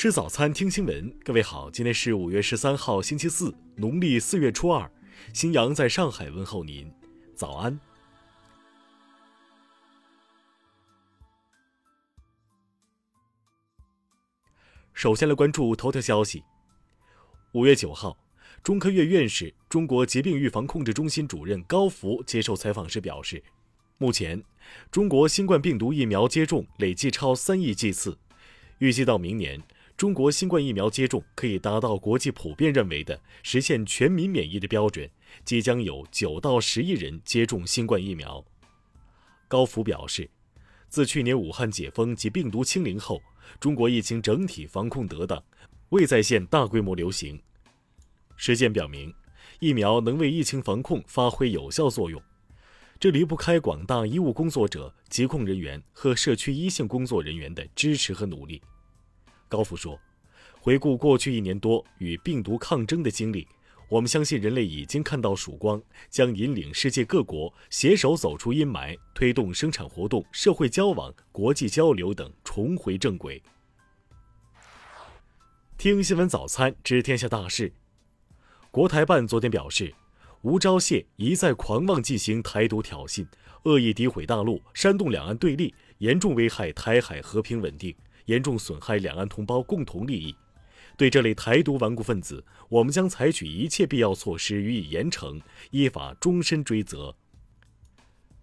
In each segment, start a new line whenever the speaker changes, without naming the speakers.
吃早餐，听新闻。各位好，今天是五月十三号，星期四，农历四月初二。新阳在上海问候您，早安。首先来关注头条消息。五月九号，中科院院士、中国疾病预防控制中心主任高福接受采访时表示，目前中国新冠病毒疫苗接种累计超三亿剂次，预计到明年。中国新冠疫苗接种可以达到国际普遍认为的实现全民免疫的标准，即将有九到十亿人接种新冠疫苗。高福表示，自去年武汉解封及病毒清零后，中国疫情整体防控得当，未再现大规模流行。实践表明，疫苗能为疫情防控发挥有效作用，这离不开广大医务工作者、疾控人员和社区一线工作人员的支持和努力。高福说：“回顾过去一年多与病毒抗争的经历，我们相信人类已经看到曙光，将引领世界各国携手走出阴霾，推动生产活动、社会交往、国际交流等重回正轨。”听新闻早餐知天下大事。国台办昨天表示，吴钊燮一再狂妄进行台独挑衅，恶意诋毁大陆，煽动两岸对立，严重危害台海和平稳定。严重损害两岸同胞共同利益，对这类台独顽固分子，我们将采取一切必要措施予以严惩，依法终身追责。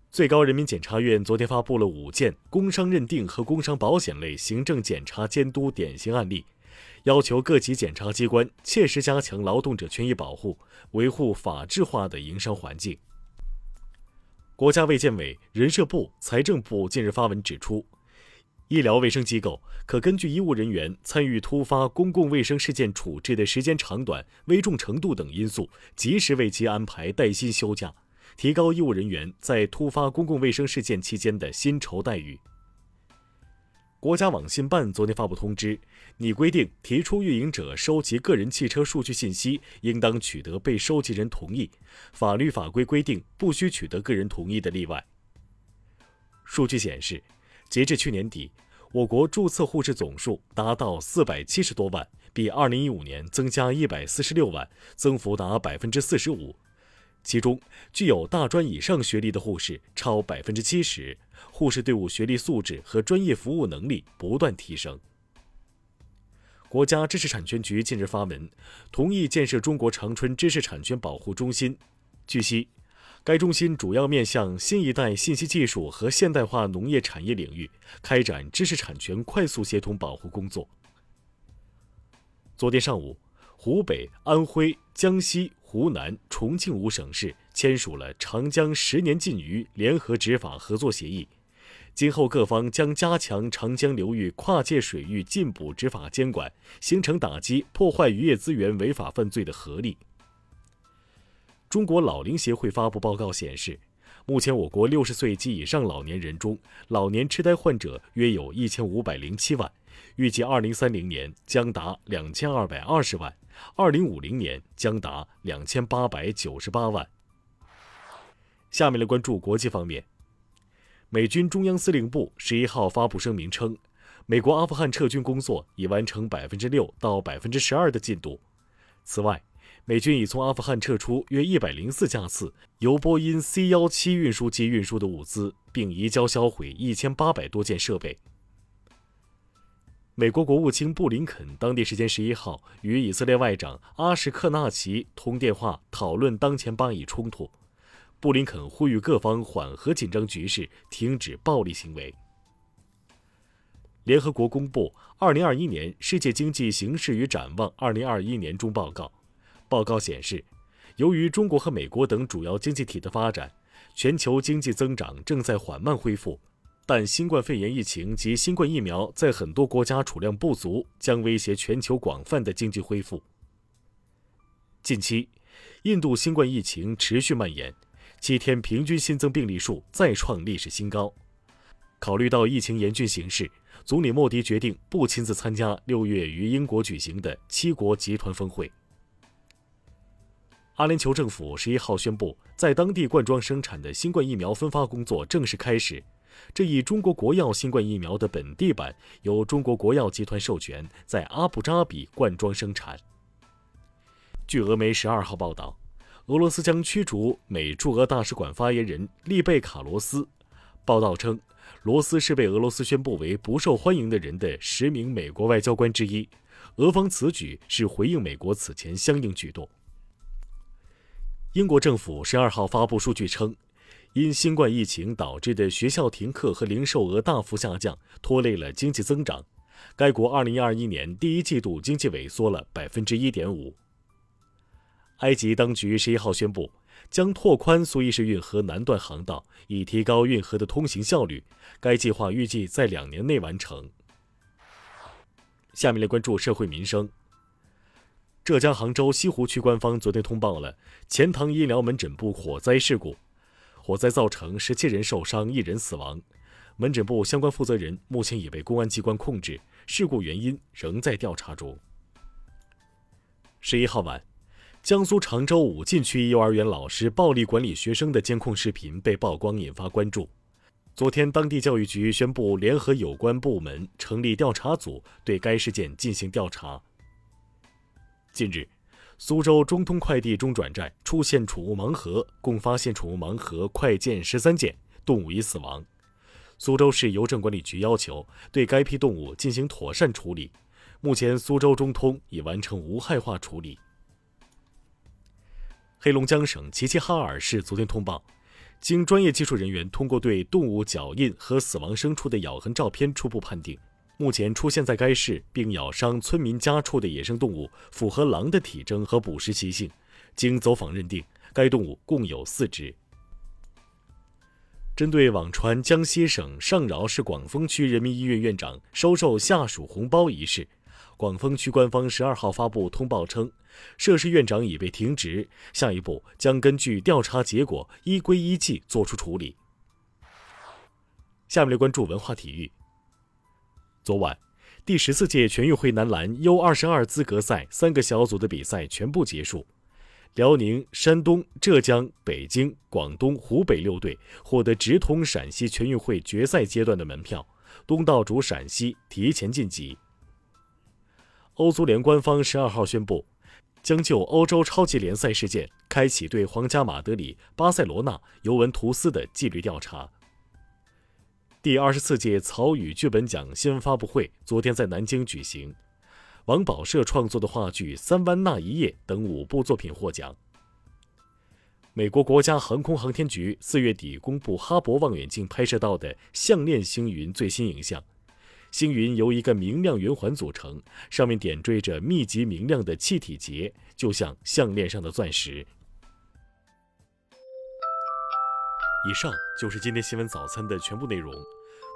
最高人民检察院昨天发布了五件工伤认定和工伤保险类行政检查监督典型案例，要求各级检察机关切实加强劳动者权益保护，维护法治化的营商环境。国家卫健委、人社部、财政部近日发文指出。医疗卫生机构可根据医务人员参与突发公共卫生事件处置的时间长短、危重程度等因素，及时为其安排带薪休假，提高医务人员在突发公共卫生事件期间的薪酬待遇。国家网信办昨天发布通知，拟规定提出运营者收集个人汽车数据信息，应当取得被收集人同意。法律法规规定不需取得个人同意的例外。数据显示。截至去年底，我国注册护士总数达到四百七十多万，比二零一五年增加一百四十六万，增幅达百分之四十五。其中，具有大专以上学历的护士超百分之七十，护士队伍学历素质和专业服务能力不断提升。国家知识产权局近日发文，同意建设中国长春知识产权保护中心。据悉。该中心主要面向新一代信息技术和现代化农业产业领域，开展知识产权快速协同保护工作。昨天上午，湖北、安徽、江西、湖南、重庆五省市签署了长江十年禁渔联合执法合作协议，今后各方将加强长江流域跨界水域禁捕执法监管，形成打击破坏渔业资源违法犯罪的合力。中国老龄协会发布报告显示，目前我国六十岁及以上老年人中，老年痴呆患者约有一千五百零七万，预计二零三零年将达两千二百二十万，二零五零年将达两千八百九十八万。下面来关注国际方面，美军中央司令部十一号发布声明称，美国阿富汗撤军工作已完成百分之六到百分之十二的进度。此外，美军已从阿富汗撤出约一百零四架次由波音 C 幺七运输机运输的物资，并移交销毁一千八百多件设备。美国国务卿布林肯当地时间十一号与以色列外长阿什克纳奇通电话，讨论当前巴以冲突。布林肯呼吁各方缓和紧张局势，停止暴力行为。联合国公布《二零二一年世界经济形势与展望（二零二一年）》中报告。报告显示，由于中国和美国等主要经济体的发展，全球经济增长正在缓慢恢复。但新冠肺炎疫情及新冠疫苗在很多国家储量不足，将威胁全球广泛的经济恢复。近期，印度新冠疫情持续蔓延，七天平均新增病例数再创历史新高。考虑到疫情严峻形势，总理莫迪决定不亲自参加六月于英国举行的七国集团峰会。阿联酋政府十一号宣布，在当地灌装生产的新冠疫苗分发工作正式开始。这一中国国药新冠疫苗的本地版由中国国药集团授权，在阿布扎比灌装生产。据俄媒十二号报道，俄罗斯将驱逐美驻俄大使馆发言人利贝卡罗斯。报道称，罗斯是被俄罗斯宣布为不受欢迎的人的十名美国外交官之一。俄方此举是回应美国此前相应举动。英国政府十二号发布数据称，因新冠疫情导致的学校停课和零售额大幅下降，拖累了经济增长。该国二零二一年第一季度经济萎缩了百分之一点五。埃及当局十一号宣布，将拓宽苏伊士运河南段航道，以提高运河的通行效率。该计划预计在两年内完成。下面来关注社会民生。浙江杭州西湖区官方昨天通报了钱塘医疗门诊部火灾事故，火灾造成十七人受伤，一人死亡。门诊部相关负责人目前已被公安机关控制，事故原因仍在调查中。十一号晚。江苏常州武进区幼儿园老师暴力管理学生的监控视频被曝光，引发关注。昨天，当地教育局宣布联合有关部门成立调查组，对该事件进行调查。近日，苏州中通快递中转站出现宠物盲盒，共发现宠物盲盒快件十三件，动物已死亡。苏州市邮政管理局要求对该批动物进行妥善处理。目前，苏州中通已完成无害化处理。黑龙江省齐齐哈尔市昨天通报，经专业技术人员通过对动物脚印和死亡牲畜的咬痕照片初步判定，目前出现在该市并咬伤村民家畜的野生动物符合狼的体征和捕食习性。经走访认定，该动物共有四只。针对网传江西省上饶市广丰区人民医院院长收受下属红包一事。广丰区官方十二号发布通报称，涉事院长已被停职，下一步将根据调查结果依规依纪作出处理。下面来关注文化体育。昨晚，第十四届全运会男篮 U 二十二资格赛三个小组的比赛全部结束，辽宁、山东、浙江、北京、广东、湖北六队获得直通陕西全运会决赛阶段的门票，东道主陕西提前晋级。欧足联官方十二号宣布，将就欧洲超级联赛事件开启对皇家马德里、巴塞罗那、尤文图斯的纪律调查。第二十四届曹禺剧本奖新闻发布会昨天在南京举行，王宝社创作的话剧《三湾那一夜》等五部作品获奖。美国国家航空航天局四月底公布哈勃望远镜拍摄到的项链星云最新影像。星云由一个明亮圆环组成，上面点缀着密集明亮的气体结，就像项链上的钻石。以上就是今天新闻早餐的全部内容。